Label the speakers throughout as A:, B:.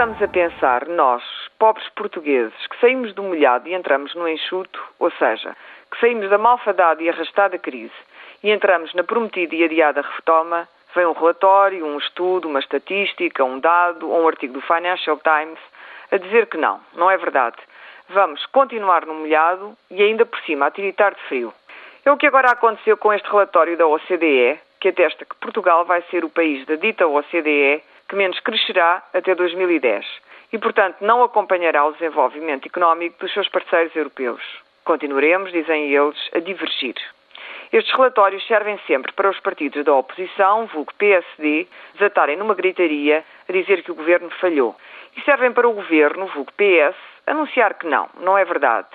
A: a pensar, nós, pobres portugueses, que saímos do molhado e entramos no enxuto, ou seja, que saímos da malfadada e arrastada crise e entramos na prometida e adiada retoma, vem um relatório, um estudo, uma estatística, um dado ou um artigo do Financial Times a dizer que não, não é verdade. Vamos continuar no molhado e ainda por cima a tiritar de frio. É o que agora aconteceu com este relatório da OCDE, que atesta que Portugal vai ser o país da dita OCDE que menos crescerá até 2010 e, portanto, não acompanhará o desenvolvimento económico dos seus parceiros europeus. Continuaremos, dizem eles, a divergir. Estes relatórios servem sempre para os partidos da oposição, vulgo PSD, desatarem numa gritaria a dizer que o governo falhou. E servem para o governo, vulgo PS, anunciar que não, não é verdade.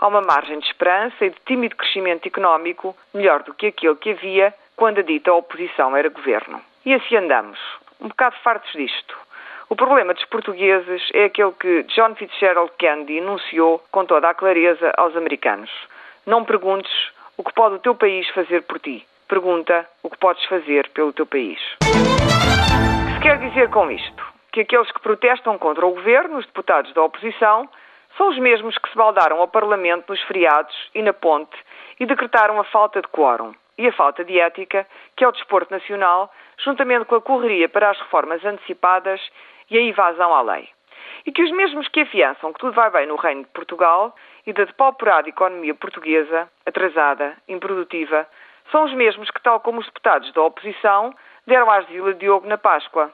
A: Há uma margem de esperança e de tímido crescimento económico melhor do que aquele que havia quando a dita oposição era governo. E assim andamos, um bocado fartos disto. O problema dos portugueses é aquele que John Fitzgerald Kennedy enunciou com toda a clareza aos americanos. Não perguntes o que pode o teu país fazer por ti. Pergunta o que podes fazer pelo teu país. O que se quer dizer com isto? Que aqueles que protestam contra o governo, os deputados da oposição, são os mesmos que se baldaram ao Parlamento nos feriados e na ponte e decretaram a falta de quórum e a falta de ética, que é o desporto nacional, juntamente com a correria para as reformas antecipadas e a evasão à lei. E que os mesmos que afiançam que tudo vai bem no Reino de Portugal e da depauperada economia portuguesa, atrasada, improdutiva, são os mesmos que, tal como os deputados da oposição, deram às de Vila Diogo na Páscoa.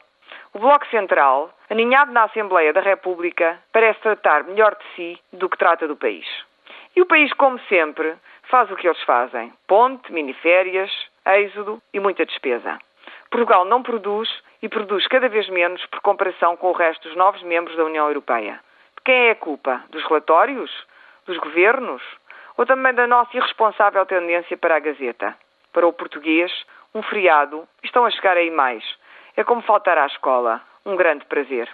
A: O Bloco Central, aninhado na Assembleia da República, parece tratar melhor de si do que trata do país. E o país, como sempre, faz o que eles fazem: ponte, miniférias, êxodo e muita despesa. Portugal não produz e produz cada vez menos por comparação com o resto dos novos membros da União Europeia. De quem é a culpa? Dos relatórios? dos governos ou também da nossa irresponsável tendência para a Gazeta. Para o português, um feriado, estão a chegar aí mais. É como faltar à escola. Um grande prazer.